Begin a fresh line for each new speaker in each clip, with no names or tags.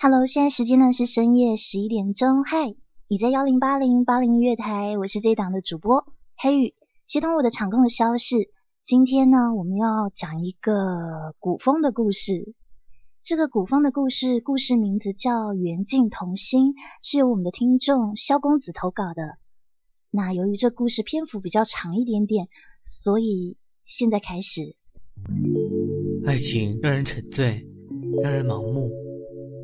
Hello，现在时间呢是深夜十一点钟。嗨，你在幺零八零八零月台，我是这一档的主播黑羽。接通我的场控的消息，今天呢我们要讲一个古风的故事。这个古风的故事，故事名字叫《缘尽同心》，是由我们的听众萧公子投稿的。那由于这故事篇幅比较长一点点，所以现在开始。
爱情让人沉醉，让人盲目。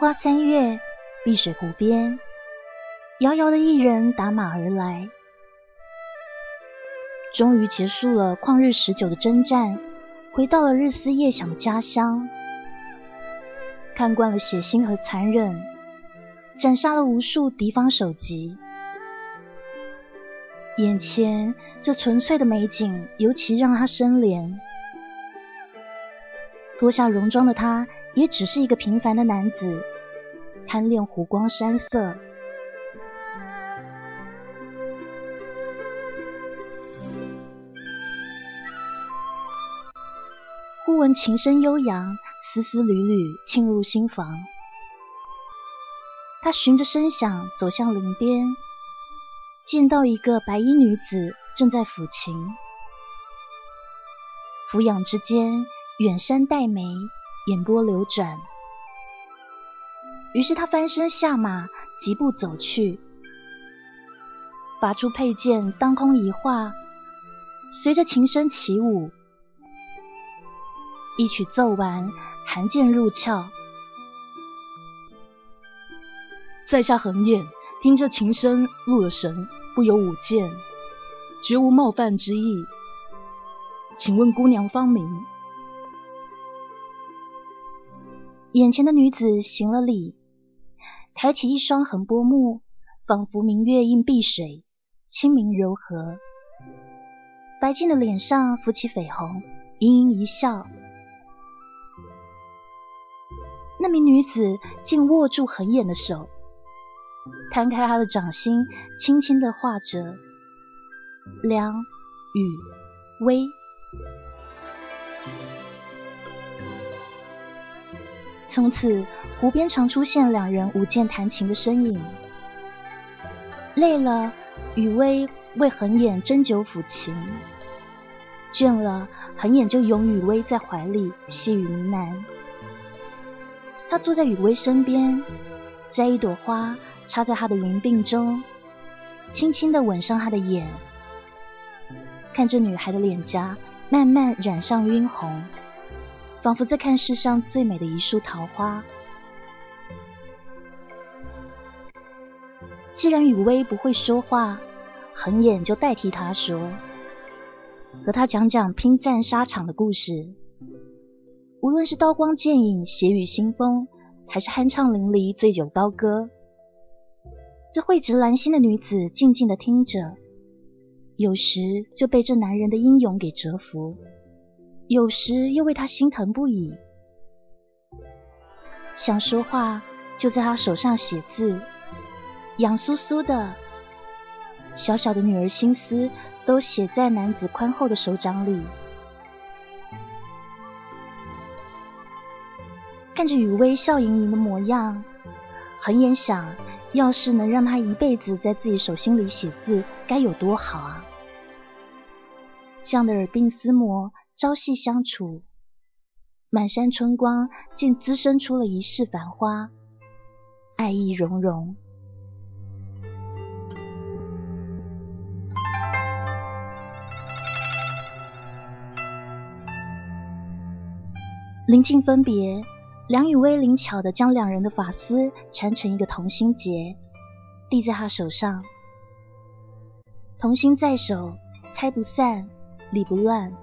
花三月，碧水湖边，遥遥的一人打马而来。终于结束了旷日持久的征战，回到了日思夜想的家乡。看惯了血腥和残忍，斩杀了无数敌方首级。眼前这纯粹的美景，尤其让他生怜。脱下戎装的他。也只是一个平凡的男子，贪恋湖光山色。忽闻琴声悠扬，丝丝缕缕沁入心房。他循着声响走向林边，见到一个白衣女子正在抚琴，俯仰之间，远山黛眉。眼波流转，于是他翻身下马，疾步走去，拔出佩剑，当空一画，随着琴声起舞。一曲奏完，寒剑入鞘。
在下横眼，听着琴声入了神，不由舞剑，绝无冒犯之意。请问姑娘芳名？
眼前的女子行了礼，抬起一双横波目，仿佛明月映碧水，清明柔和。白净的脸上浮起绯红，盈盈一笑。那名女子竟握住横眼的手，摊开她的掌心，轻轻的画着梁雨薇。从此，湖边常出现两人舞剑弹琴的身影。累了，雨薇为横眼斟酒抚琴；倦了，横眼就拥雨薇在怀里细语呢喃。他坐在雨薇身边，摘一朵花插在她的云鬓中，轻轻的吻上她的眼，看着女孩的脸颊慢慢染上晕红。仿佛在看世上最美的一束桃花。既然雨薇不会说话，横眼就代替她说，和她讲讲拼战沙场的故事。无论是刀光剑影、血雨腥风，还是酣畅淋漓、醉酒高歌，这蕙质兰心的女子静静的听着，有时就被这男人的英勇给折服。有时又为他心疼不已，想说话就在他手上写字，痒酥酥的，小小的女儿心思都写在男子宽厚的手掌里。看着雨薇笑盈盈的模样，恒言想，要是能让她一辈子在自己手心里写字，该有多好啊！这样的耳鬓厮磨。朝夕相处，满山春光竟滋生出了一世繁花，爱意融融。临近分别，梁雨薇灵巧的将两人的发丝缠成一个同心结，递在他手上。同心在手，拆不散，理不乱。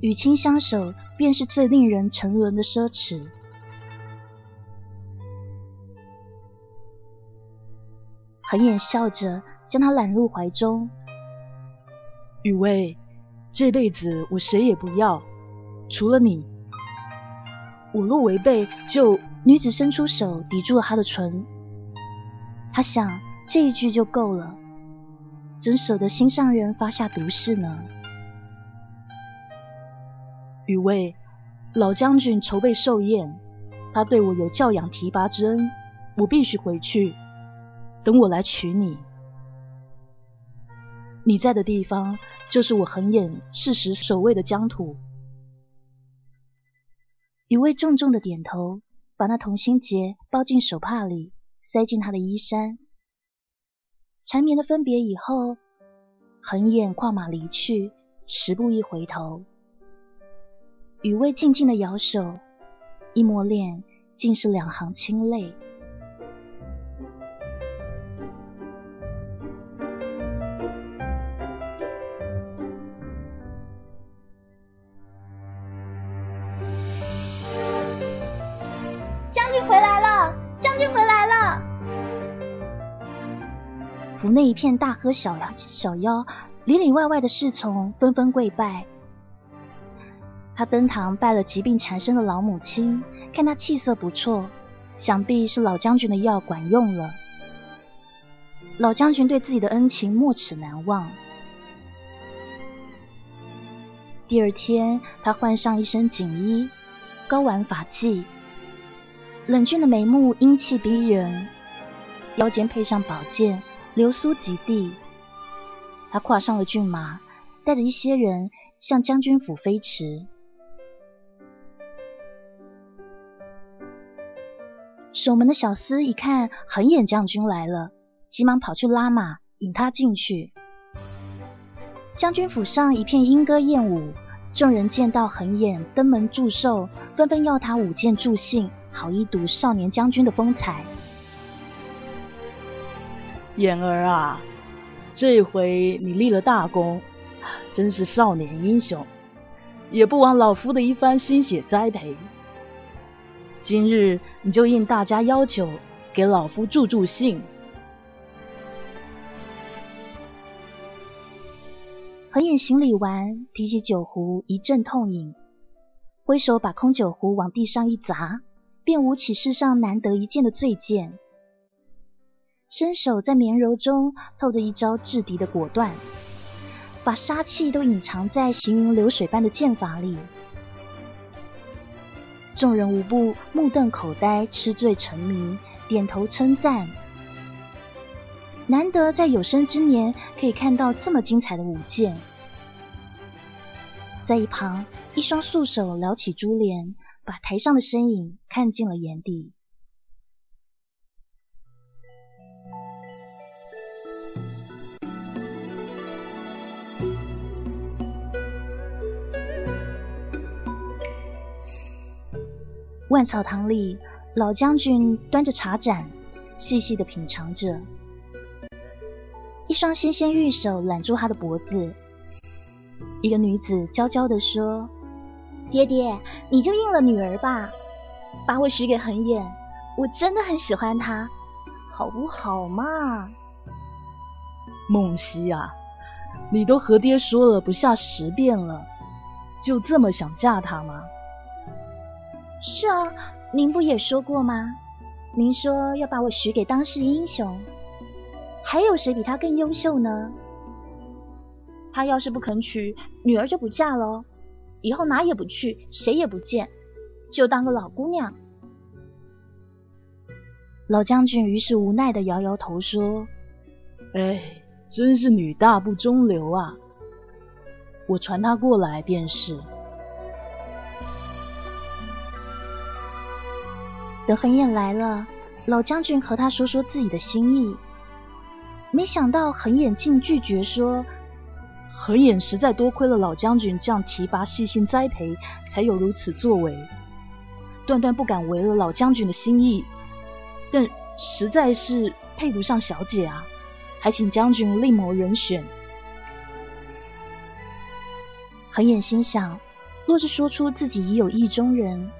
与卿相守，便是最令人沉沦的奢侈。横眼笑着将他揽入怀中，
雨薇，这辈子我谁也不要，除了你。我若违背，就
女子伸出手抵住了他的唇。他想这一句就够了，怎舍得心上人发下毒誓呢？
雨薇，老将军筹备寿宴，他对我有教养提拔之恩，我必须回去。等我来娶你，你在的地方就是我横眼誓时守卫的疆土。
雨薇重重的点头，把那同心结包进手帕里，塞进他的衣衫。缠绵的分别以后，横眼跨马离去，十步一回头。雨薇静静的摇手，一抹脸竟是两行清泪。将军回来了！将军回来了府内一片大喝小小妖，里里外外的侍从纷纷跪拜。他登堂拜了疾病缠身的老母亲，看他气色不错，想必是老将军的药管用了。老将军对自己的恩情没齿难忘。第二天，他换上一身锦衣，高挽发髻，冷峻的眉目英气逼人，腰间配上宝剑。流苏及地，他跨上了骏马，带着一些人向将军府飞驰。守门的小厮一看横眼将军来了，急忙跑去拉马，引他进去。将军府上一片莺歌燕舞，众人见到横眼登门祝寿，纷纷要他舞剑助兴，好一睹少年将军的风采。
眼儿啊，这回你立了大功，真是少年英雄，也不枉老夫的一番心血栽培。今日你就应大家要求，给老夫助助兴。
横眼行礼完，提起酒壶一阵痛饮，挥手把空酒壶往地上一砸，便舞起世上难得一见的醉剑。伸手在绵柔中透着一招制敌的果断，把杀气都隐藏在行云流水般的剑法里。众人无不目瞪口呆、痴醉沉迷，点头称赞。难得在有生之年可以看到这么精彩的舞剑。在一旁，一双素手撩起珠帘，把台上的身影看进了眼底。万草堂里，老将军端着茶盏，细细的品尝着。一双纤纤玉手揽住他的脖子，一个女子娇娇的说：“爹爹，你就应了女儿吧，把我许给恒远，我真的很喜欢他，好不好嘛？”
梦溪啊，你都和爹说了不下十遍了，就这么想嫁他吗？
是啊，您不也说过吗？您说要把我许给当世英雄，还有谁比他更优秀呢？他要是不肯娶，女儿就不嫁喽，以后哪也不去，谁也不见，就当个老姑娘。老将军于是无奈的摇摇头说：“
哎，真是女大不中留啊！我传他过来便是。”
等恒眼来了，老将军和他说说自己的心意，没想到恒眼竟拒绝说：“
恒眼实在多亏了老将军这样提拔、细心栽培，才有如此作为。断断不敢违了老将军的心意，但实在是配不上小姐啊，还请将军另谋人选。”
恒眼心想：若是说出自己已有意中人，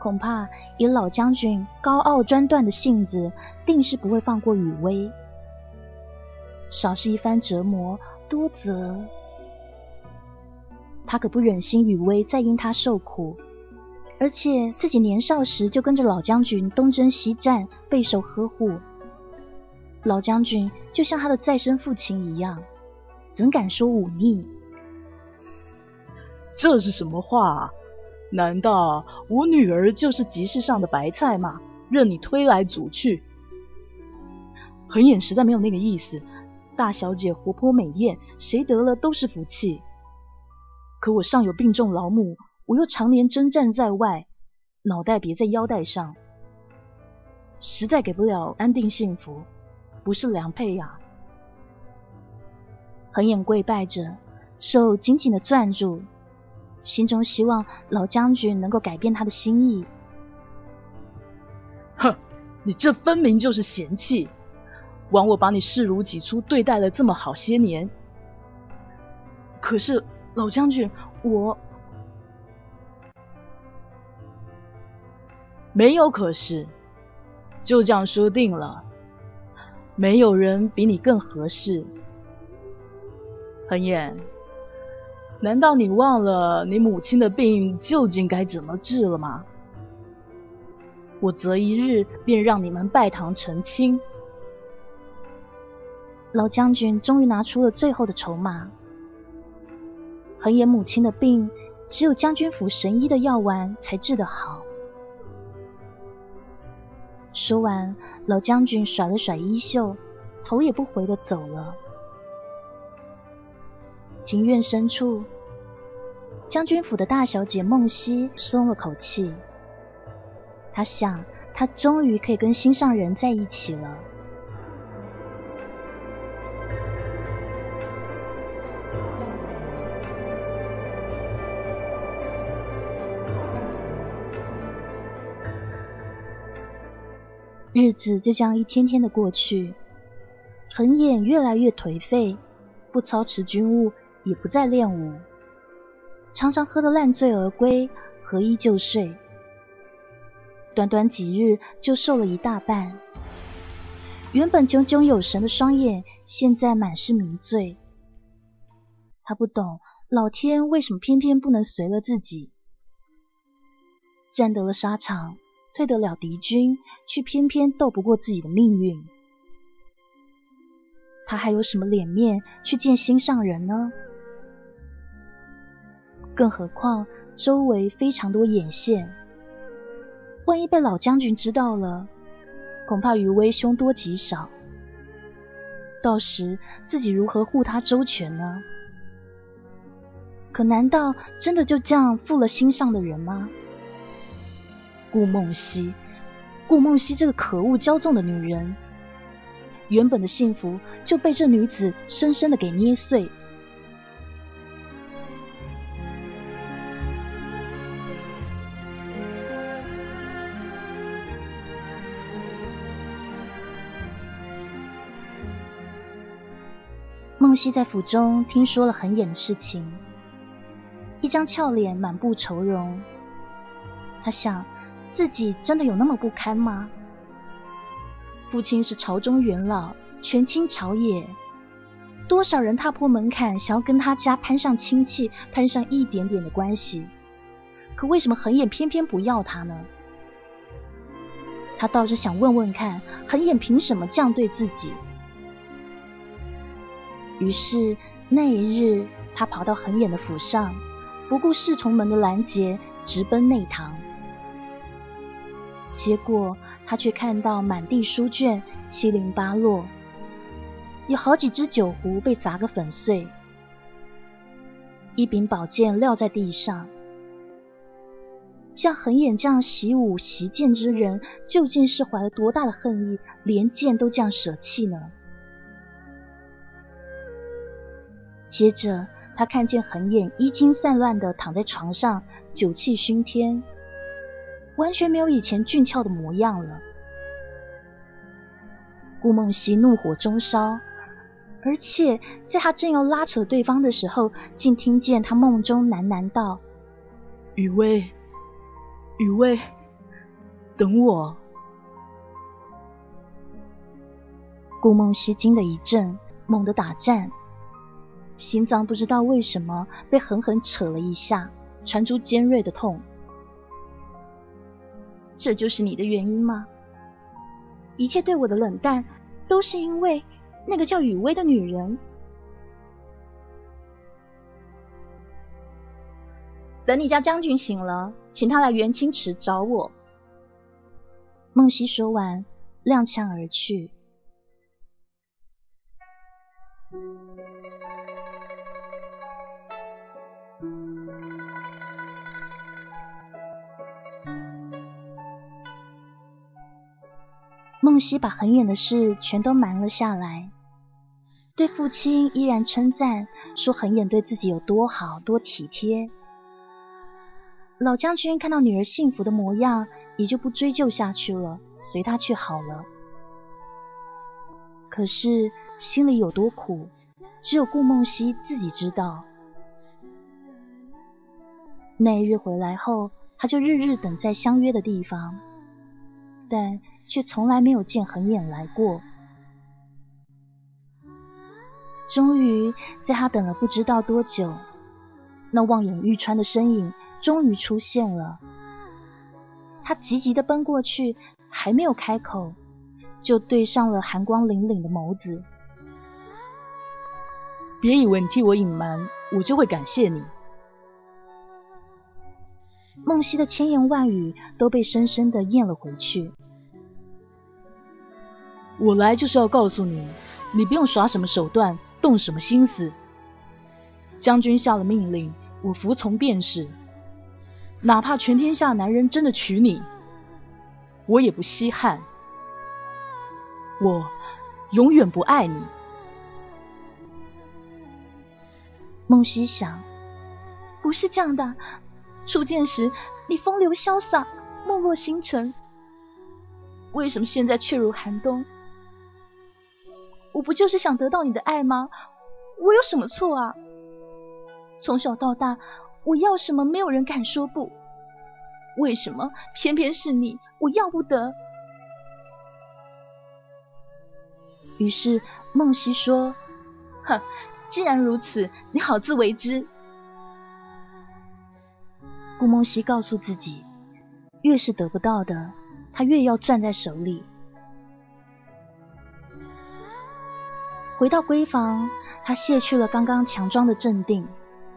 恐怕以老将军高傲专断的性子，定是不会放过雨薇。少是一番折磨，多则他可不忍心雨薇再因他受苦。而且自己年少时就跟着老将军东征西战，备受呵护。老将军就像他的再生父亲一样，怎敢说忤逆？
这是什么话？啊难道我女儿就是集市上的白菜吗？任你推来阻去。恒眼实在没有那个意思。大小姐活泼美艳，谁得了都是福气。可我上有病重老母。我又常年征战在外，脑袋别在腰带上，实在给不了安定幸福，不是良配呀。
恒眼跪拜着，手紧紧的攥住，心中希望老将军能够改变他的心意。
哼，你这分明就是嫌弃，枉我把你视如己出对待了这么好些年。可是老将军，我。没有可是，就这样说定了。没有人比你更合适。恒燕，难道你忘了你母亲的病究竟该怎么治了吗？我择一日便让你们拜堂成亲。
老将军终于拿出了最后的筹码。恒言母亲的病，只有将军府神医的药丸才治得好。说完，老将军甩了甩衣袖，头也不回的走了。庭院深处，将军府的大小姐梦溪松了口气。她想，她终于可以跟心上人在一起了。日子就这样一天天的过去，横眼越来越颓废，不操持军务，也不再练武，常常喝得烂醉而归，合衣就睡。短短几日就瘦了一大半，原本炯炯有神的双眼，现在满是迷醉。他不懂老天为什么偏偏不能随了自己，占得了沙场。退得了敌军，却偏偏斗不过自己的命运。他还有什么脸面去见心上人呢？更何况周围非常多眼线，万一被老将军知道了，恐怕余威凶多吉少。到时自己如何护他周全呢？可难道真的就这样负了心上的人吗？顾梦溪，顾梦溪这个可恶骄纵的女人，原本的幸福就被这女子深深的给捏碎。梦溪在府中听说了横眼的事情，一张俏脸满布愁容，他想。自己真的有那么不堪吗？父亲是朝中元老，权倾朝野，多少人踏破门槛，想要跟他家攀上亲戚，攀上一点点的关系，可为什么恒眼偏偏不要他呢？他倒是想问问看，恒眼凭什么这样对自己？于是那一日，他跑到横眼的府上，不顾侍从们的拦截，直奔内堂。结果他却看到满地书卷七零八落，有好几只酒壶被砸个粉碎，一柄宝剑撂在地上。像横眼这样习武习剑之人，究竟是怀了多大的恨意，连剑都这样舍弃呢？接着他看见横眼衣襟散乱的躺在床上，酒气熏天。完全没有以前俊俏的模样了。顾梦溪怒火中烧，而且在他正要拉扯对方的时候，竟听见他梦中喃喃道：“
雨薇，雨薇，等我。
顾梦溪惊得一震，猛地打颤，心脏不知道为什么被狠狠扯了一下，传出尖锐的痛。这就是你的原因吗？一切对我的冷淡，都是因为那个叫雨薇的女人。等你家将军醒了，请他来元清池找我。梦溪说完，踉跄而去。梦溪把很远的事全都瞒了下来，对父亲依然称赞说恒远对自己有多好多体贴。老将军看到女儿幸福的模样，也就不追究下去了，随他去好了。可是心里有多苦，只有顾梦溪自己知道。那日回来后，他就日日等在相约的地方，但却从来没有见恒眼来过。终于在他等了不知道多久，那望眼欲穿的身影终于出现了。他急急的奔过去，还没有开口。就对上了寒光凛凛的眸子。
别以为你替我隐瞒，我就会感谢你。
梦溪的千言万语都被深深的咽了回去。
我来就是要告诉你，你不用耍什么手段，动什么心思。将军下了命令，我服从便是。哪怕全天下男人真的娶你，我也不稀罕。我永远不爱你。
梦溪想，不是这样的。初见时你风流潇洒，梦若星辰，为什么现在却如寒冬？我不就是想得到你的爱吗？我有什么错啊？从小到大，我要什么没有人敢说不，为什么偏偏是你，我要不得？于是梦溪说：“哼，既然如此，你好自为之。”顾梦溪告诉自己，越是得不到的，他越要攥在手里。回到闺房，他卸去了刚刚强装的镇定，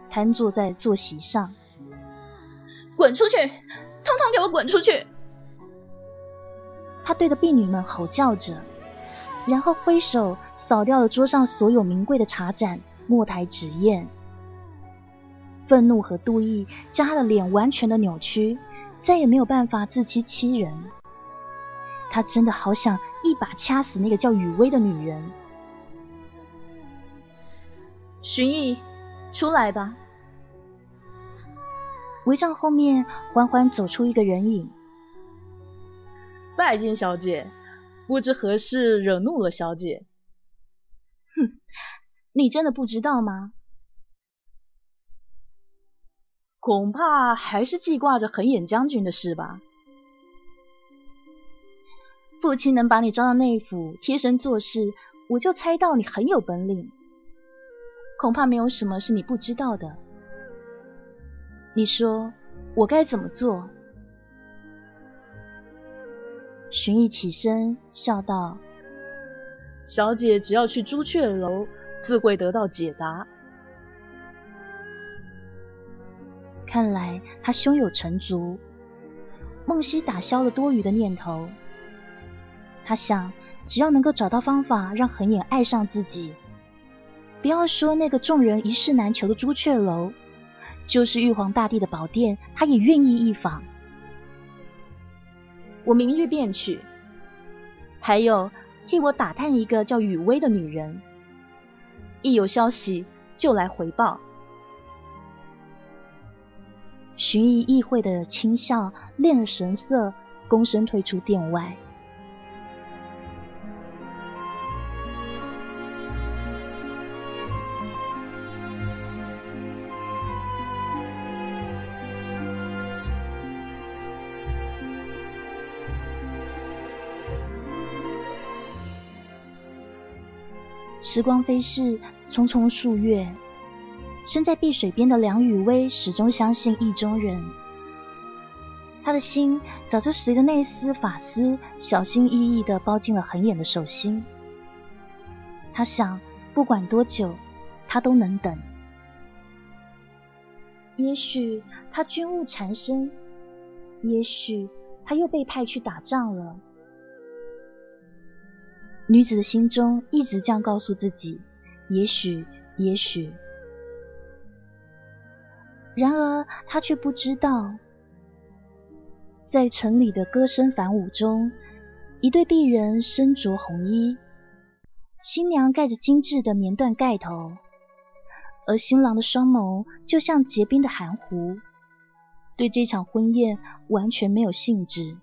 瘫坐在坐席上。滚出去！通通给我滚出去！他对着婢女们吼叫着。然后挥手扫掉了桌上所有名贵的茶盏、墨台纸砚，愤怒和妒意将他的脸完全的扭曲，再也没有办法自欺欺人。他真的好想一把掐死那个叫雨薇的女人。荀弋，出来吧。围帐后面缓缓走出一个人影。
拜见小姐。不知何事惹怒了小姐？
哼，你真的不知道吗？
恐怕还是记挂着横眼将军的事吧。
父亲能把你招到内府贴身做事，我就猜到你很有本领。恐怕没有什么是你不知道的。你说我该怎么做？荀弋起身笑道：“
小姐只要去朱雀楼，自会得到解答。”
看来他胸有成竹。梦溪打消了多余的念头。他想，只要能够找到方法让恒眼爱上自己，不要说那个众人一世难求的朱雀楼，就是玉皇大帝的宝殿，他也愿意一访。我明日便去。还有，替我打探一个叫雨薇的女人，一有消息就来回报。寻一意会的轻笑，练了神色，躬身退出殿外。时光飞逝，匆匆数月。身在碧水边的梁雨薇始终相信意中人。他的心早就随着那丝发丝，小心翼翼的包进了很远的手心。他想，不管多久，他都能等。也许他军务缠身，也许他又被派去打仗了。女子的心中一直这样告诉自己：也许，也许。然而，他却不知道。在城里的歌声繁舞中，一对璧人身着红衣，新娘盖着精致的棉缎盖头，而新郎的双眸就像结冰的寒湖，对这场婚宴完全没有兴致。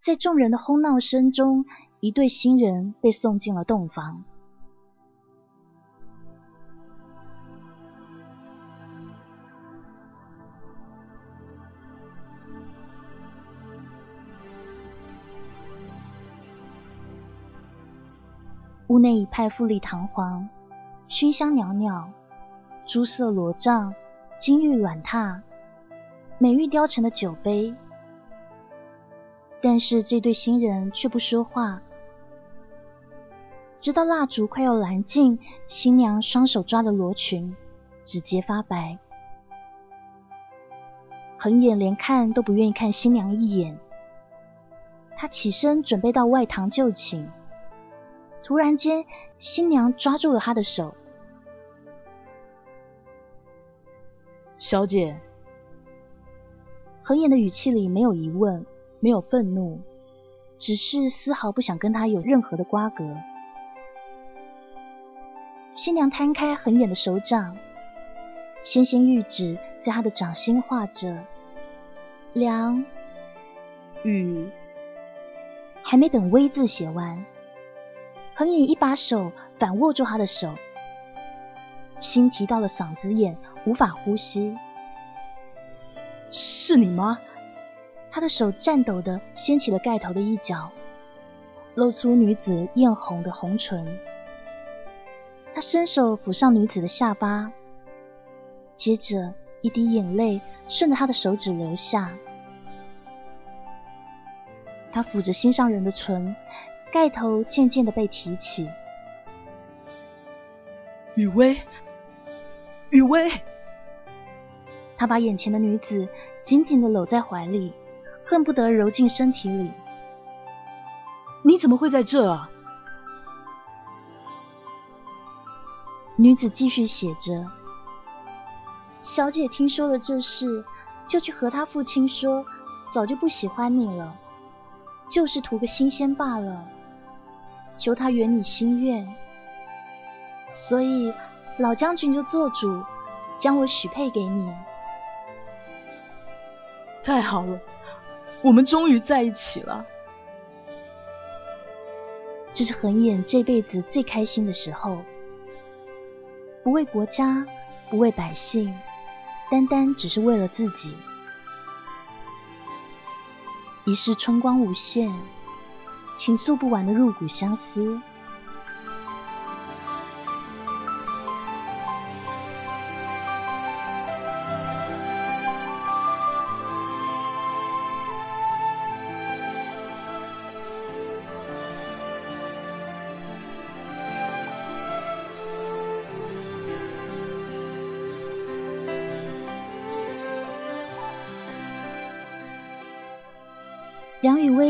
在众人的哄闹声中，一对新人被送进了洞房。屋内一派富丽堂皇，熏香袅袅，珠色罗帐，金玉软榻，美玉雕成的酒杯。但是这对新人却不说话，直到蜡烛快要燃尽，新娘双手抓着罗裙，指节发白，横眼连看都不愿意看新娘一眼。他起身准备到外堂就寝。突然间，新娘抓住了他的手。
小姐，
横眼的语气里没有疑问，没有愤怒，只是丝毫不想跟他有任何的瓜葛。新娘摊开横眼的手掌，纤纤玉指在他的掌心画着梁雨，还没等“微”字写完。横眼一把手反握住他的手，心提到了嗓子眼，无法呼吸。
是你吗？
他的手颤抖的掀起了盖头的一角，露出女子艳红的红唇。他伸手抚上女子的下巴，接着一滴眼泪顺着他的手指流下。他抚着心上人的唇。盖头渐渐的被提起，
雨薇，雨薇，
他把眼前的女子紧紧的搂在怀里，恨不得揉进身体里。
你怎么会在这啊？
女子继续写着：“小姐听说了这事，就去和他父亲说，早就不喜欢你了，就是图个新鲜罢了。”求他圆你心愿，所以老将军就做主，将我许配给你。
太好了，我们终于在一起了。
这是恒眼这辈子最开心的时候，不为国家，不为百姓，单单只是为了自己。一世春光无限。倾诉不完的入骨相思。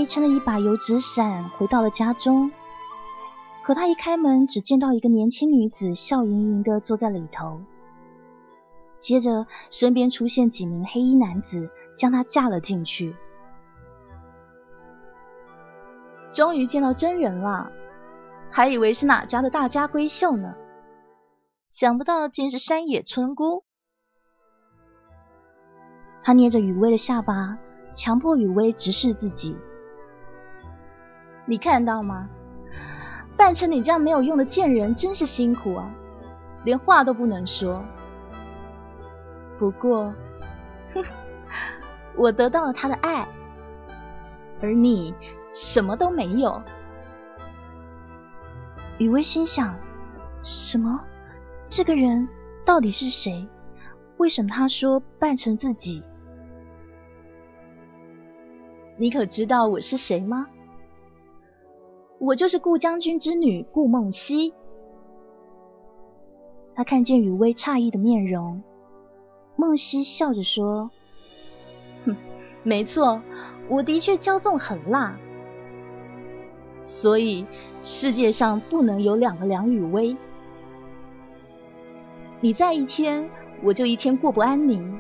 撑了一把油纸伞回到了家中，可他一开门，只见到一个年轻女子笑盈盈的坐在里头。接着，身边出现几名黑衣男子，将她架了进去。终于见到真人了，还以为是哪家的大家闺秀呢，想不到竟是山野村姑。他捏着雨薇的下巴。强迫雨薇直视自己，你看到吗？扮成你这样没有用的贱人，真是辛苦啊，连话都不能说。不过，哼，我得到了他的爱，而你什么都没有。雨薇心想：什么？这个人到底是谁？为什么他说扮成自己？你可知道我是谁吗？我就是顾将军之女顾梦溪。他看见雨薇诧异的面容，梦溪笑着说：“哼，没错，我的确骄纵狠辣。所以世界上不能有两个梁雨薇。你在一天，我就一天过不安宁，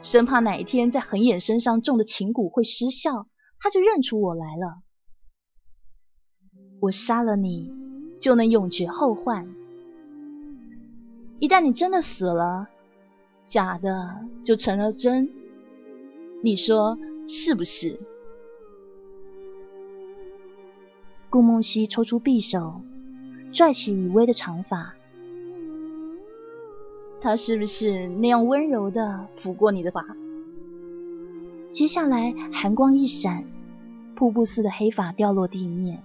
生怕哪一天在横眼身上种的情蛊会失效，他就认出我来了。我杀了你，就能永绝后患。一旦你真的死了，假的就成了真。你说是不是？顾梦溪抽出匕首，拽起雨薇的长发。他是不是那样温柔的抚过你的发？接下来寒光一闪，瀑布似的黑发掉落地面，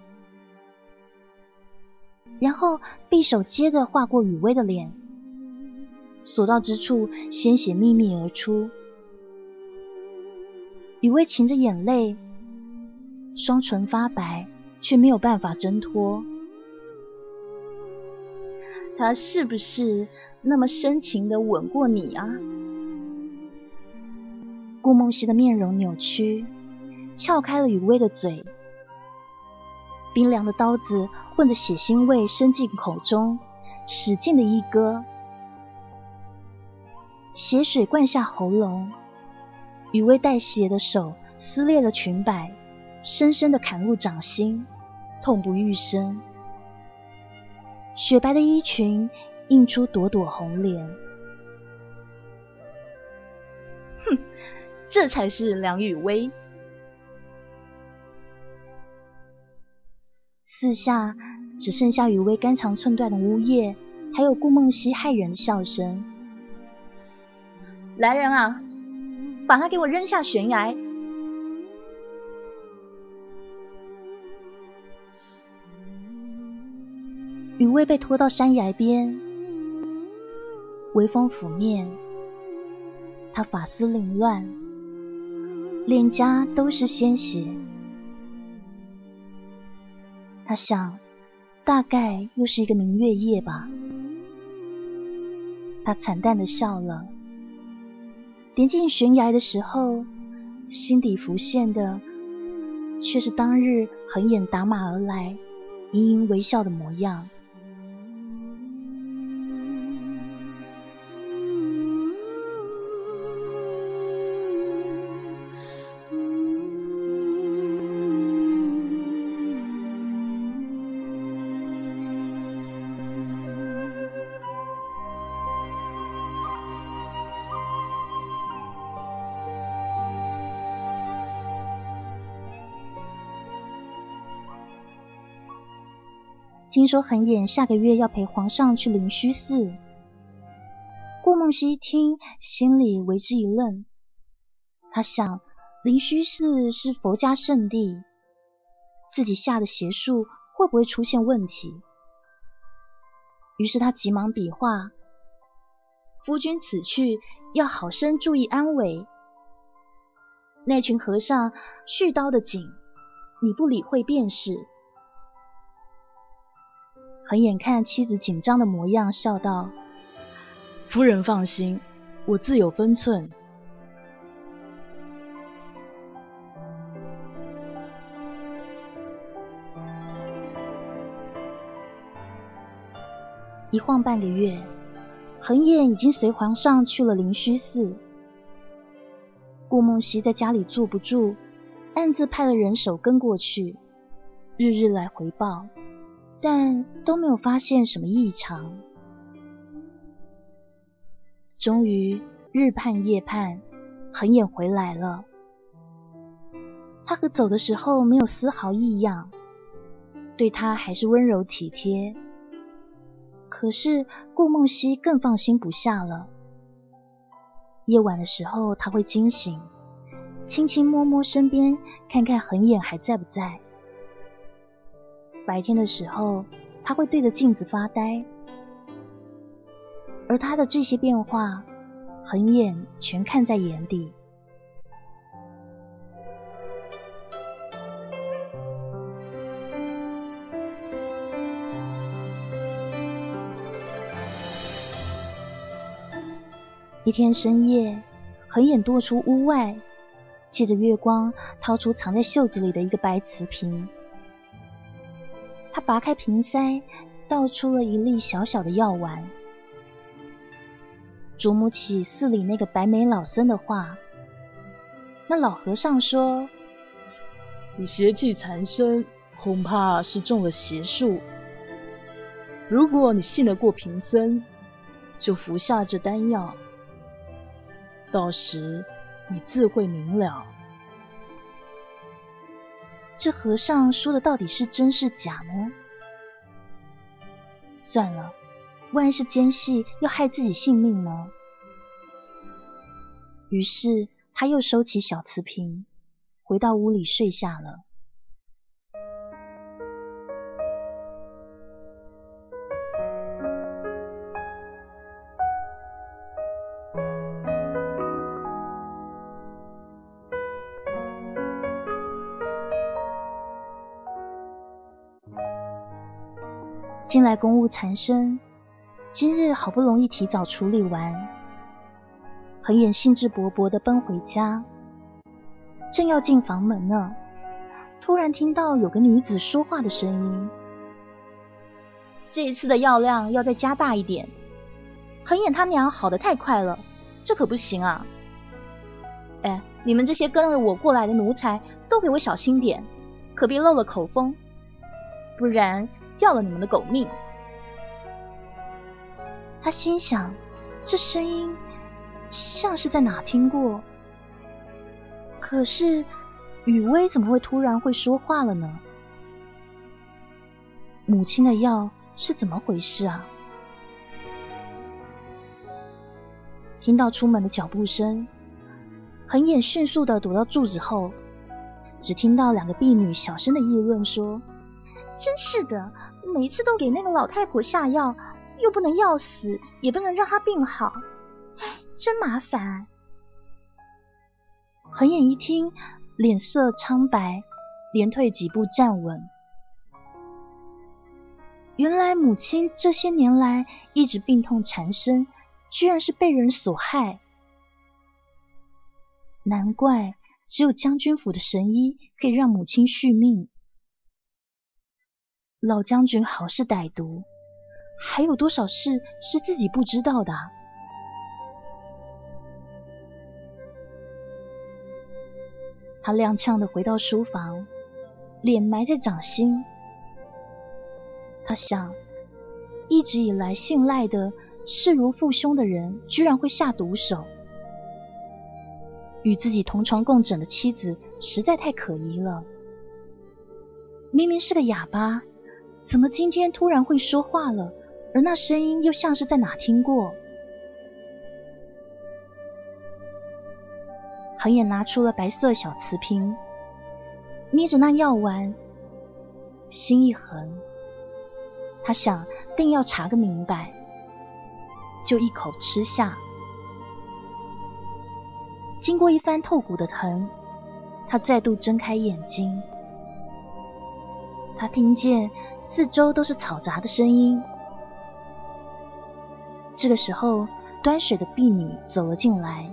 然后匕首接着划过雨薇的脸，所到之处鲜血密密而出。雨薇噙着眼泪，双唇发白。却没有办法挣脱。他是不是那么深情的吻过你啊？顾梦溪的面容扭曲，撬开了雨薇的嘴，冰凉的刀子混着血腥味伸进口中，使劲的一割，血水灌下喉咙，雨薇带血的手撕裂了裙摆。深深的砍入掌心，痛不欲生。雪白的衣裙映出朵朵红莲。哼，这才是梁雨薇。四下只剩下雨薇肝肠寸断的呜咽，还有顾梦溪骇人的笑声。来人啊，把他给我扔下悬崖！雨薇被拖到山崖边，微风拂面，她发丝凌乱，脸颊都是鲜血。他想，大概又是一个明月夜吧。他惨淡的笑了。跌进悬崖的时候，心底浮现的却是当日横眼打马而来、盈盈微笑的模样。听说恒眼下个月要陪皇上去灵虚寺。顾梦溪听，心里为之一愣。他想，灵虚寺是佛家圣地，自己下的邪术会不会出现问题？于是他急忙比划：“夫君此去要好生注意安危。那群和尚蓄刀的紧，你不理会便是。”恒眼看妻子紧张的模样，笑道：“
夫人放心，我自有分寸。”
一晃半个月，恒眼已经随皇上去了灵虚寺。顾梦溪在家里坐不住，暗自派了人手跟过去，日日来回报。但都没有发现什么异常。终于日盼夜盼，恒眼回来了。他和走的时候没有丝毫异样，对他还是温柔体贴。可是顾梦溪更放心不下了。夜晚的时候，他会惊醒，轻轻摸摸身边，看看恒眼还在不在。白天的时候，他会对着镜子发呆，而他的这些变化，恒眼全看在眼底。一天深夜，恒眼踱出屋外，借着月光，掏出藏在袖子里的一个白瓷瓶。拔开瓶塞，倒出了一粒小小的药丸。琢磨起寺里那个白眉老僧的话，那老和尚说：“
你邪气缠身，恐怕是中了邪术。如果你信得过贫僧，就服下这丹药。”到时你自会明了。
这和尚说的到底是真是假呢？算了，万是奸细要害自己性命呢？于是他又收起小瓷瓶，回到屋里睡下了。近来公务缠身，今日好不容易提早处理完，恒眼兴致勃勃的奔回家，正要进房门呢，突然听到有个女子说话的声音：“这一次的药量要再加大一点，恒眼他娘好的太快了，这可不行啊！哎，你们这些跟着我过来的奴才，都给我小心点，可别漏了口风，不然……”要了你们的狗命！他心想，这声音像是在哪听过，可是雨薇怎么会突然会说话了呢？母亲的药是怎么回事啊？听到出门的脚步声，恒眼迅速的躲到柱子后，只听到两个婢女小声的议论说：“真是的。”每次都给那个老太婆下药，又不能药死，也不能让她病好，哎，真麻烦。恒眼一听，脸色苍白，连退几步站稳。原来母亲这些年来一直病痛缠身，居然是被人所害。难怪只有将军府的神医可以让母亲续命。老将军好是歹毒，还有多少事是自己不知道的？他踉跄的回到书房，脸埋在掌心。他想，一直以来信赖的视如父兄的人，居然会下毒手，与自己同床共枕的妻子，实在太可疑了。明明是个哑巴。怎么今天突然会说话了？而那声音又像是在哪听过？恒眼拿出了白色小瓷瓶，捏着那药丸，心一横，他想定要查个明白，就一口吃下。经过一番透骨的疼，他再度睁开眼睛。他听见四周都是嘈杂的声音。这个时候，端水的婢女走了进来，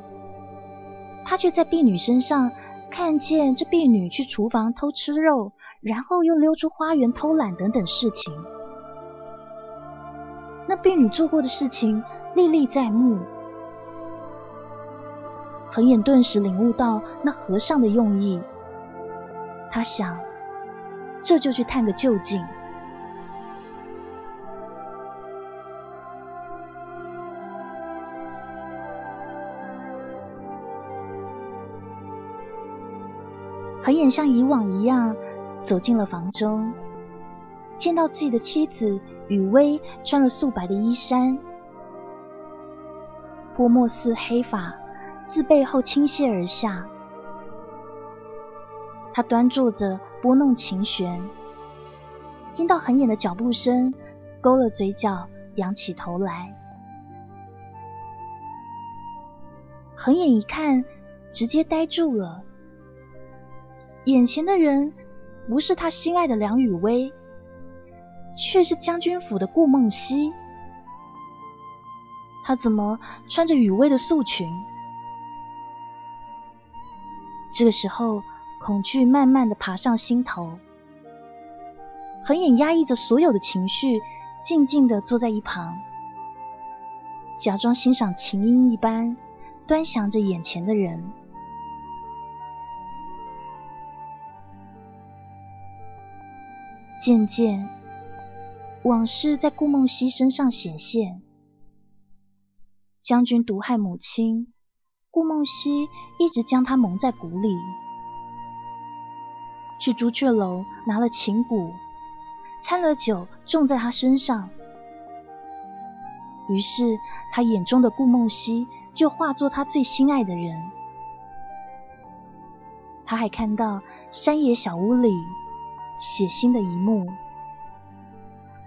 他却在婢女身上看见这婢女去厨房偷吃肉，然后又溜出花园偷懒等等事情。那婢女做过的事情历历在目，恒眼顿时领悟到那和尚的用意。他想。这就去探个究竟。恒眼像以往一样走进了房中，见到自己的妻子雨薇穿了素白的衣衫，泼墨似黑发自背后倾泻而下。他端坐着拨弄琴弦，听到恒眼的脚步声，勾了嘴角，仰起头来。恒眼一看，直接呆住了。眼前的人不是他心爱的梁雨薇，却是将军府的顾梦溪。他怎么穿着雨薇的素裙？这个时候，恐惧慢慢的爬上心头。恒眼压抑着所有的情绪，静静的坐在一旁，假装欣赏琴音一般，端详着眼前的人。渐渐，往事在顾梦溪身上显现。将军毒害母亲，顾梦溪一直将他蒙在鼓里。去朱雀楼拿了琴鼓，掺了酒，种在他身上。于是他眼中的顾梦溪就化作他最心爱的人。他还看到山野小屋里血腥的一幕，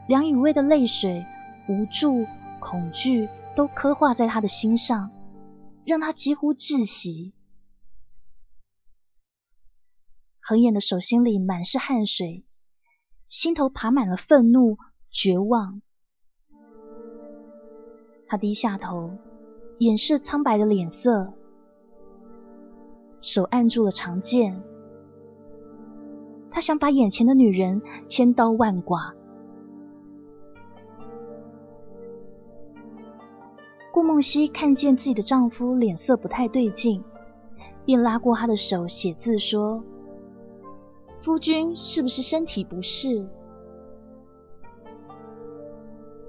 梁雨薇的泪水、无助、恐惧。都刻画在他的心上，让他几乎窒息。恒眼的手心里满是汗水，心头爬满了愤怒、绝望。他低下头，掩饰苍白的脸色，手按住了长剑。他想把眼前的女人千刀万剐。顾梦溪看见自己的丈夫脸色不太对劲，便拉过他的手，写字说：“夫君是不是身体不适？”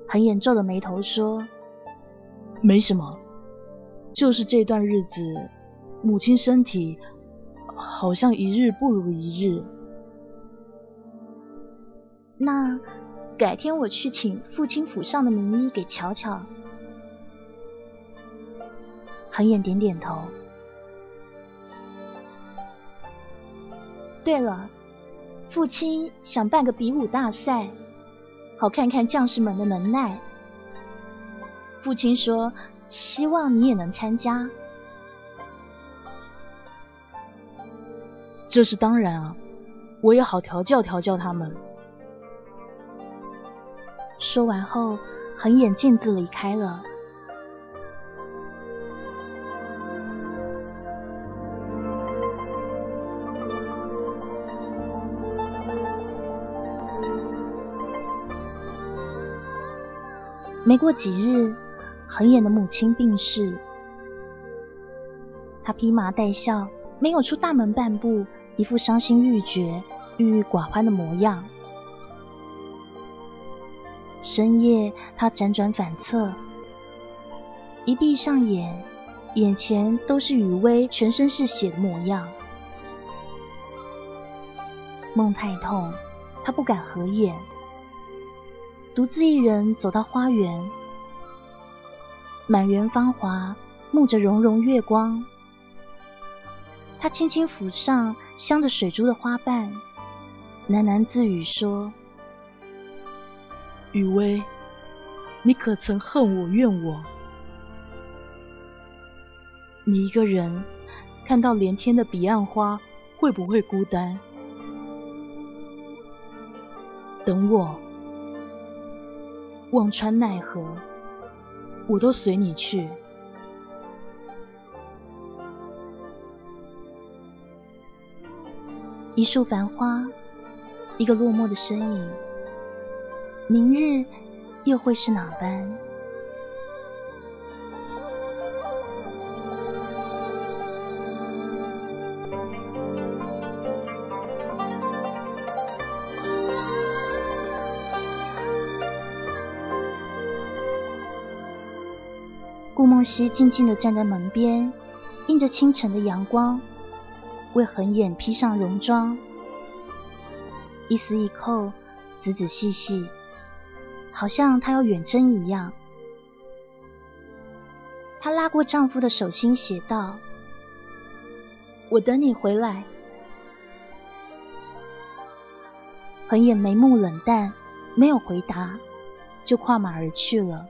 很眼皱的眉头说：“
没什么，就是这段日子，母亲身体好像一日不如一日。
那改天我去请父亲府上的名医给瞧瞧。”恒眼点点头。对了，父亲想办个比武大赛，好看看将士们的能耐。父亲说，希望你也能参加。
这是当然啊，我也好调教调教他们。
说完后，恒眼径自离开了。没过几日，恒远的母亲病逝。他披麻戴孝，没有出大门半步，一副伤心欲绝、郁郁寡欢的模样。深夜，他辗转反侧，一闭上眼，眼前都是雨薇全身是血的模样。梦太痛，他不敢合眼。独自一人走到花园，满园芳华，沐着融融月光。他轻轻抚上镶着水珠的花瓣，喃喃自语说：“
雨薇，你可曾恨我怨我？你一个人看到连天的彼岸花，会不会孤单？等我。”忘川奈何，我都随你去。
一束繁花，一个落寞的身影，明日又会是哪般？梦溪静静的站在门边，映着清晨的阳光，为恒眼披上戎装，一丝一扣，仔仔细细，好像她要远征一样。她拉过丈夫的手心，写道：“我等你回来。”横眼眉目冷淡，没有回答，就跨马而去了。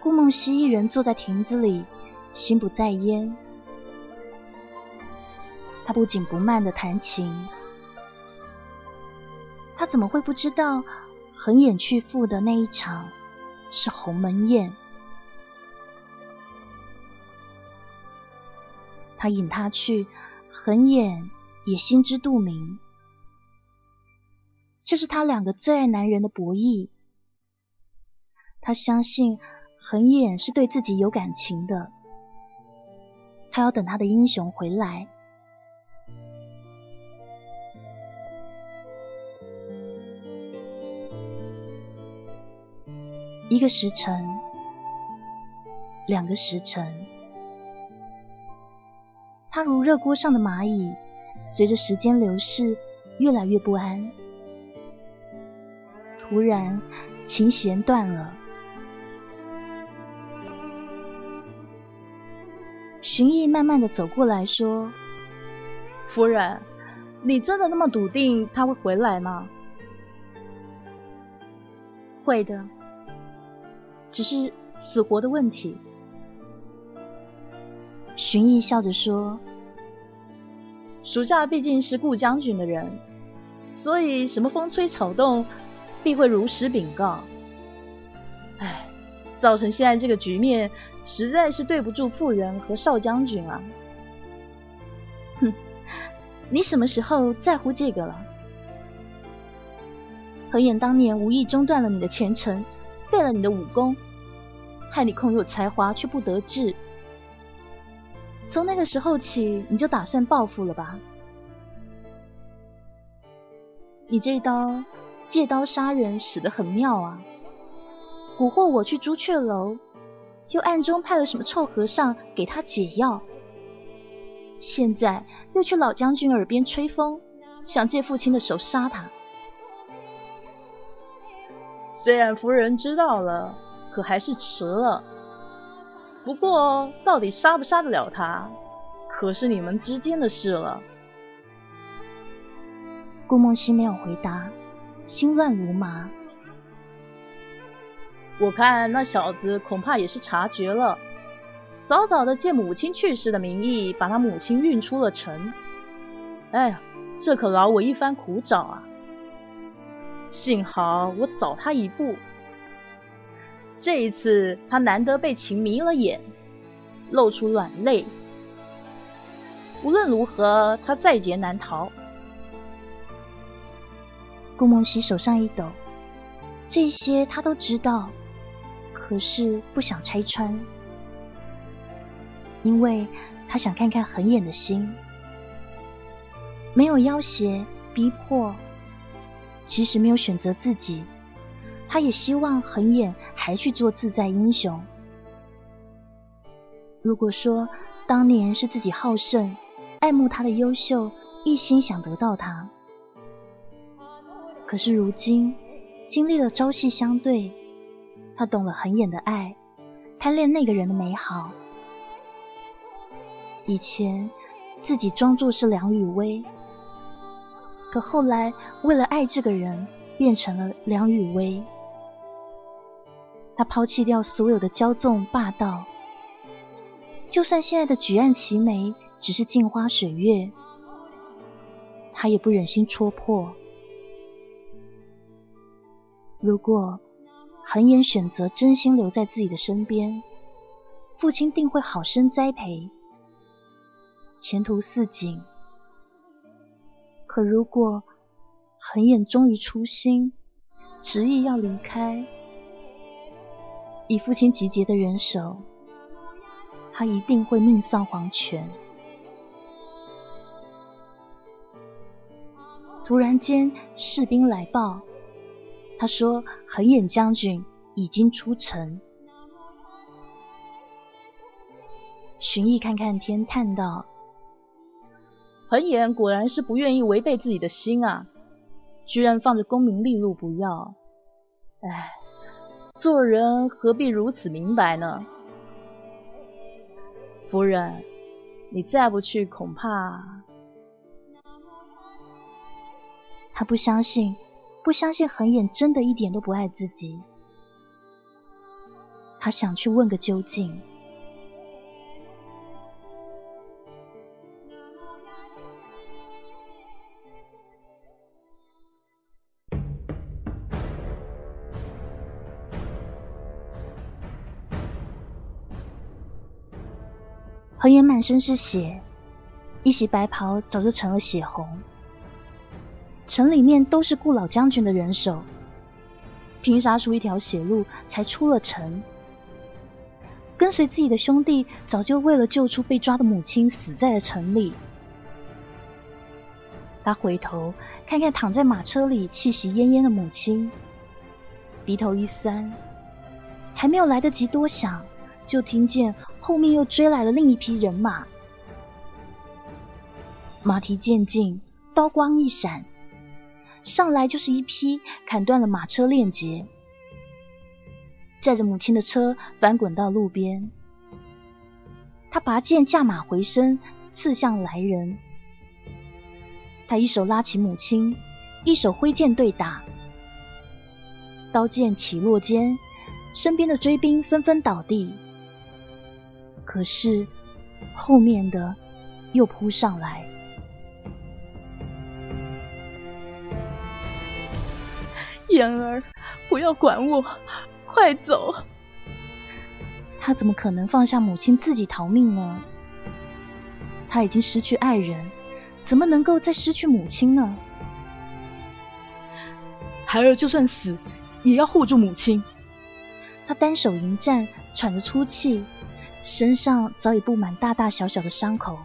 顾梦溪一人坐在亭子里，心不在焉。他不紧不慢的弹琴，他怎么会不知道横眼去赴的那一场是鸿门宴？他引他去，横眼也心知肚明，这是他两个最爱男人的博弈。他相信。横眼是对自己有感情的，他要等他的英雄回来。一个时辰，两个时辰，他如热锅上的蚂蚁，随着时间流逝，越来越不安。突然，琴弦断了。荀彧慢慢的走过来说：“
夫人，你真的那么笃定他会回来吗？”“
会的，只是死活的问题。”荀彧笑着说：“
属下毕竟是顾将军的人，所以什么风吹草动，必会如实禀告。造成现在这个局面。”实在是对不住妇人和少将军啊！
哼，你什么时候在乎这个了？何晏当年无意中断了你的前程，废了你的武功，害你空有才华却不得志。从那个时候起，你就打算报复了吧？你这一刀借刀杀人使得很妙啊！蛊惑我去朱雀楼。又暗中派了什么臭和尚给他解药，现在又去老将军耳边吹风，想借父亲的手杀他。
虽然夫人知道了，可还是迟了。不过到底杀不杀得了他，可是你们之间的事了。
顾梦溪没有回答，心乱如麻。
我看那小子恐怕也是察觉了，早早的借母亲去世的名义，把他母亲运出了城。哎呀，这可劳我一番苦找啊！幸好我早他一步，这一次他难得被情迷了眼，露出软肋。无论如何，他在劫难逃。
顾梦溪手上一抖，这些他都知道。可是不想拆穿，因为他想看看横眼的心，没有要挟逼迫，即使没有选择自己，他也希望横眼还去做自在英雄。如果说当年是自己好胜，爱慕他的优秀，一心想得到他，可是如今经历了朝夕相对。他懂了很远的爱，贪恋那个人的美好。以前自己装作是梁雨薇，可后来为了爱这个人，变成了梁雨薇。他抛弃掉所有的骄纵霸道，就算现在的举案齐眉只是镜花水月，他也不忍心戳破。如果。恒眼选择真心留在自己的身边，父亲定会好生栽培，前途似锦。可如果恒眼忠于初心，执意要离开，以父亲集结的人手，他一定会命丧黄泉。突然间，士兵来报。他说：“横眼将军已经出城。”荀彧看看天，叹道：“
横眼果然是不愿意违背自己的心啊，居然放着功名利禄不要。唉，做人何必如此明白呢？夫人，你再不去，恐怕……”
他不相信，不相信恒眼真的一点都不爱自己。他想去问个究竟。恒眼满身是血，一袭白袍早就成了血红。城里面都是顾老将军的人手，拼杀出一条血路才出了城。跟随自己的兄弟早就为了救出被抓的母亲死在了城里。他回头看看躺在马车里气息奄奄的母亲，鼻头一酸，还没有来得及多想。就听见后面又追来了另一批人马，马蹄渐近，刀光一闪，上来就是一劈砍断了马车链结，载着母亲的车翻滚到路边。他拔剑驾马回身，刺向来人。他一手拉起母亲，一手挥剑对打，刀剑起落间，身边的追兵纷纷倒地。可是后面的又扑上来，
妍儿，不要管我，快走！
他怎么可能放下母亲自己逃命呢？他已经失去爱人，怎么能够再失去母亲呢？
孩儿就算死，也要护住母亲。
他单手迎战，喘着粗气。身上早已布满大大小小的伤口。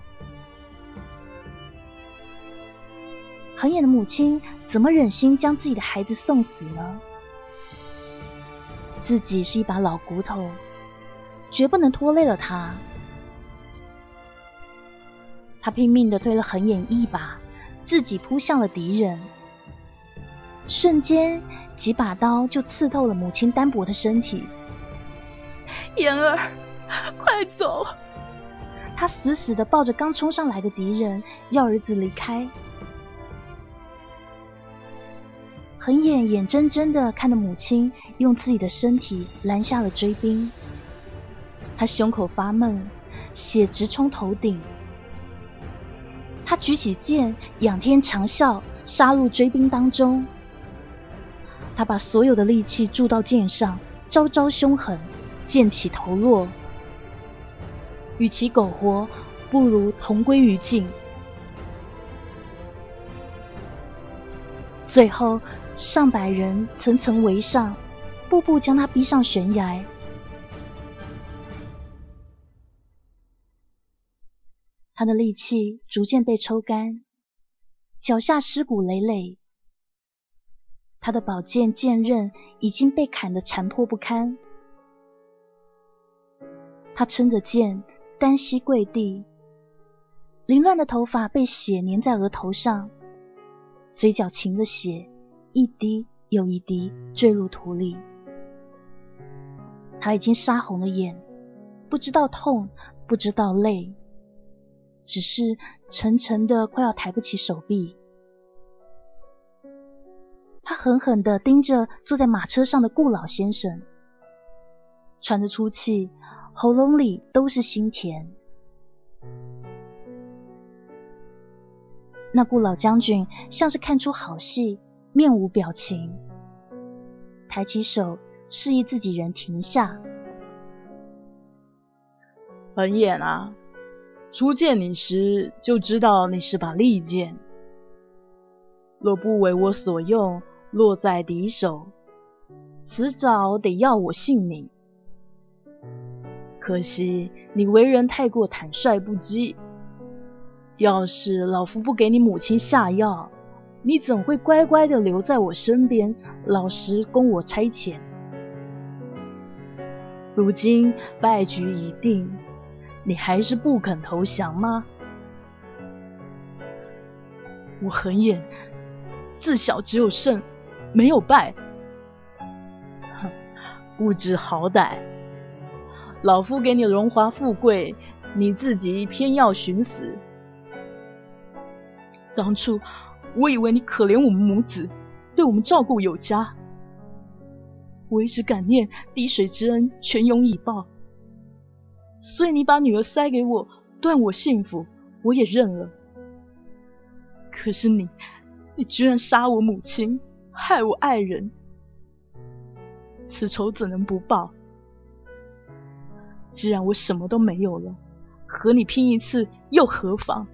恒眼的母亲怎么忍心将自己的孩子送死呢？自己是一把老骨头，绝不能拖累了他。他拼命的推了恒眼一把，自己扑向了敌人。瞬间，几把刀就刺透了母亲单薄的身体。
妍儿。快走！
他死死的抱着刚冲上来的敌人，要儿子离开。恒眼眼睁睁的看着母亲用自己的身体拦下了追兵，他胸口发闷，血直冲头顶。他举起剑，仰天长啸，杀入追兵当中。他把所有的力气注到剑上，招招凶狠，剑起头落。与其苟活，不如同归于尽。最后，上百人层层围上，步步将他逼上悬崖。他的力气逐渐被抽干，脚下尸骨累累。他的宝剑剑刃已经被砍得残破不堪。他撑着剑。单膝跪地，凌乱的头发被血粘在额头上，嘴角噙着血一滴又一滴坠入土里。他已经杀红了眼，不知道痛，不知道累，只是沉沉的快要抬不起手臂。他狠狠的盯着坐在马车上的顾老先生，喘着粗气。喉咙里都是心甜。那顾老将军像是看出好戏，面无表情，抬起手示意自己人停下。
恒眼啊，初见你时就知道你是把利剑，若不为我所用，落在敌手，迟早得要我性命。可惜你为人太过坦率不羁，要是老夫不给你母亲下药，你怎会乖乖的留在我身边，老实供我差遣？如今败局已定，你还是不肯投降吗？我很眼，自小只有胜，没有败，哼，不知好歹。老夫给你荣华富贵，你自己偏要寻死。当初我以为你可怜我们母子，对我们照顾有加。我一直感念滴水之恩，泉涌以报，所以你把女儿塞给我，断我幸福，我也认了。可是你，你居然杀我母亲，害我爱人，此仇怎能不报？既然我什么都没有了，和你拼一次又何妨？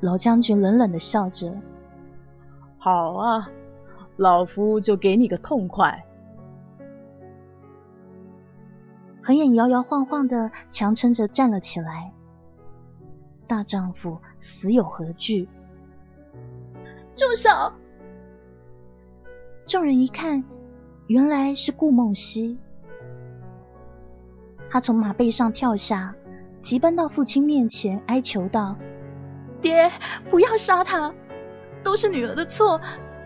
老将军冷冷的笑着：“
好啊。”老夫就给你个痛快。
横眼摇摇晃晃的强撑着站了起来。大丈夫死有何惧？
住手！
众人一看，原来是顾梦溪。他从马背上跳下，急奔到父亲面前，哀求道：“
爹，不要杀他，都是女儿的错。”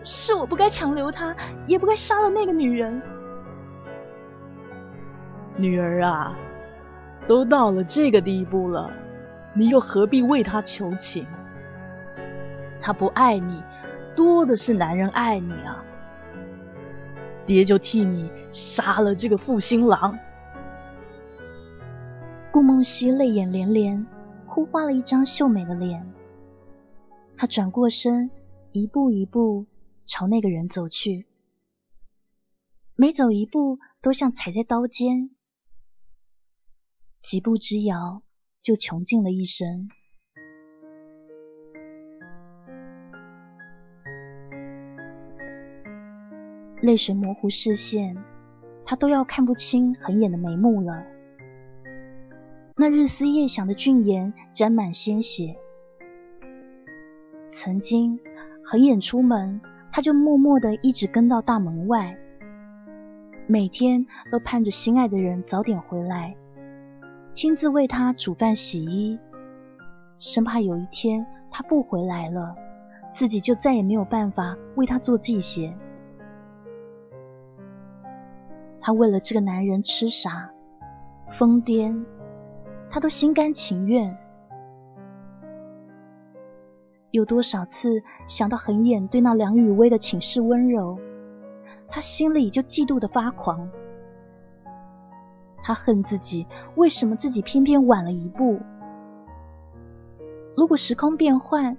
是我不该强留他，也不该杀了那个女人。
女儿啊，都到了这个地步了，你又何必为他求情？他不爱你，多的是男人爱你啊！爹就替你杀了这个负心郎。
顾梦溪泪眼连连，哭花了一张秀美的脸。他转过身，一步一步。朝那个人走去，每走一步都像踩在刀尖，几步之遥就穷尽了一生。泪水模糊视线，他都要看不清横眼的眉目了。那日思夜想的俊颜沾满鲜血。曾经很远出门。他就默默的一直跟到大门外，每天都盼着心爱的人早点回来，亲自为他煮饭洗衣，生怕有一天他不回来了，自己就再也没有办法为他做这些。他为了这个男人痴傻、疯癫，他都心甘情愿。有多少次想到横眼对那梁雨薇的寝室温柔，他心里就嫉妒的发狂。他恨自己为什么自己偏偏晚了一步。如果时空变换，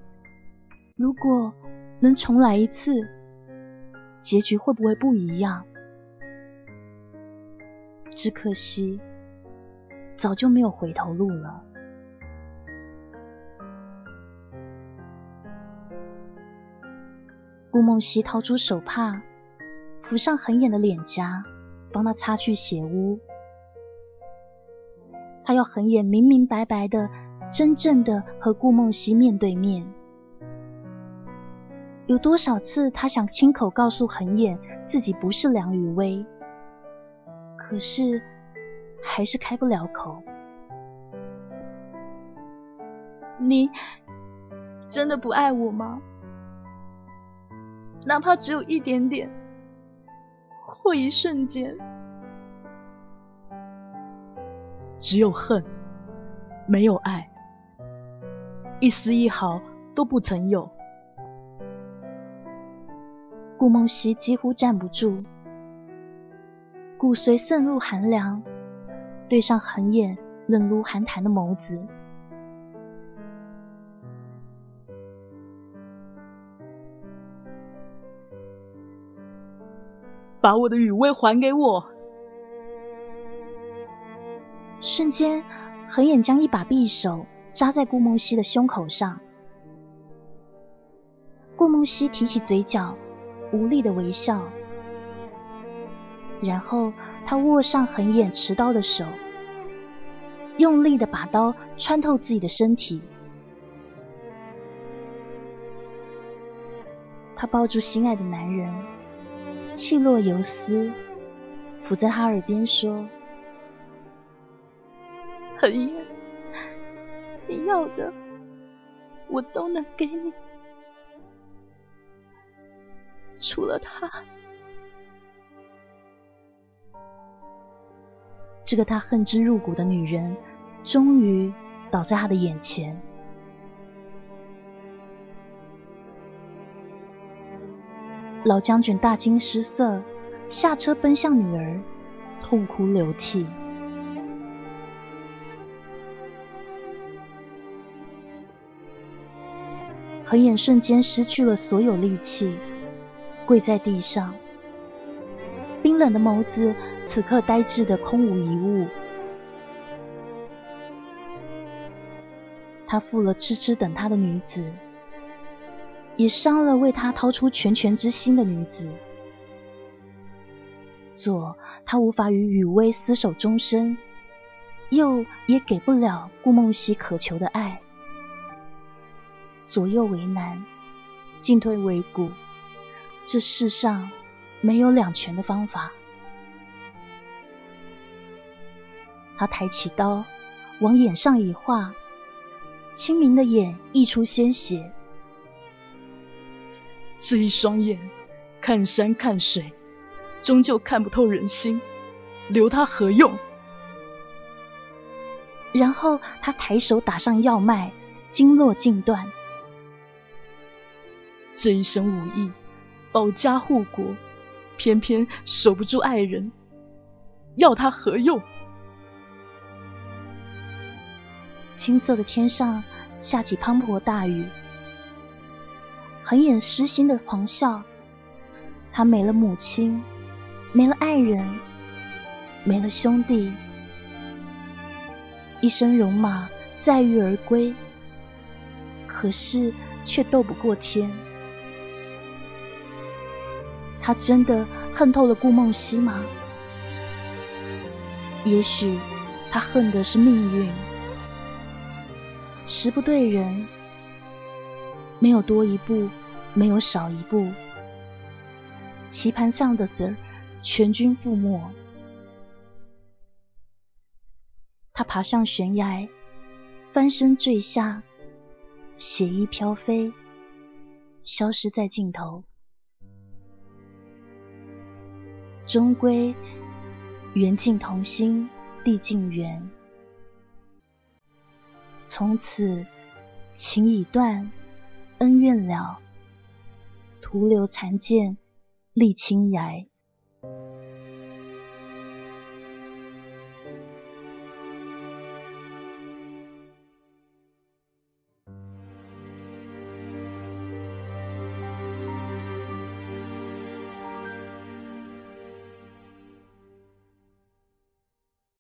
如果能重来一次，结局会不会不一样？只可惜，早就没有回头路了。顾梦溪掏出手帕，扶上横眼的脸颊，帮他擦去血污。他要横眼明明白白的、真正的和顾梦溪面对面。有多少次他想亲口告诉横眼自己不是梁雨薇，可是还是开不了口。
你真的不爱我吗？哪怕只有一点点，或一瞬间，
只有恨，没有爱，一丝一毫都不曾有。
顾梦溪几乎站不住，骨髓渗入寒凉，对上横眼冷如寒潭的眸子。
把我的雨薇还给我！
瞬间，横眼将一把匕首扎在顾梦溪的胸口上。顾梦溪提起嘴角，无力的微笑，然后他握上横眼持刀的手，用力的把刀穿透自己的身体。他抱住心爱的男人。气若游丝，伏在他耳边说：“
恒远，你要的我都能给你，除了他。”
这个他恨之入骨的女人，终于倒在他的眼前。老将军大惊失色，下车奔向女儿，痛哭流涕。何眼瞬间失去了所有力气，跪在地上，冰冷的眸子此刻呆滞的空无一物。他负了痴痴等他的女子，也伤了为他掏出拳拳之心的女子。左，他无法与雨薇厮守终身；右，也给不了顾梦溪渴求的爱。左右为难，进退维谷，这世上没有两全的方法。他抬起刀，往眼上一划，清明的眼溢出鲜血。
这一双眼，看山看水，终究看不透人心，留他何用？
然后他抬手打上药脉，经络尽断。
这一身武艺，保家护国，偏偏守不住爱人，要他何用？
青色的天上下起滂沱大雨，横眼失心的狂笑。他没了母亲，没了爱人，没了兄弟，一身戎马载誉而归，可是却斗不过天。他真的恨透了顾梦溪吗？也许他恨的是命运，时不对人，没有多一步，没有少一步，棋盘上的子儿全军覆没。他爬上悬崖，翻身坠下，血衣飘飞，消失在尽头。终归缘尽同心，地尽缘。从此情已断，恩怨了，徒留残剑立青崖。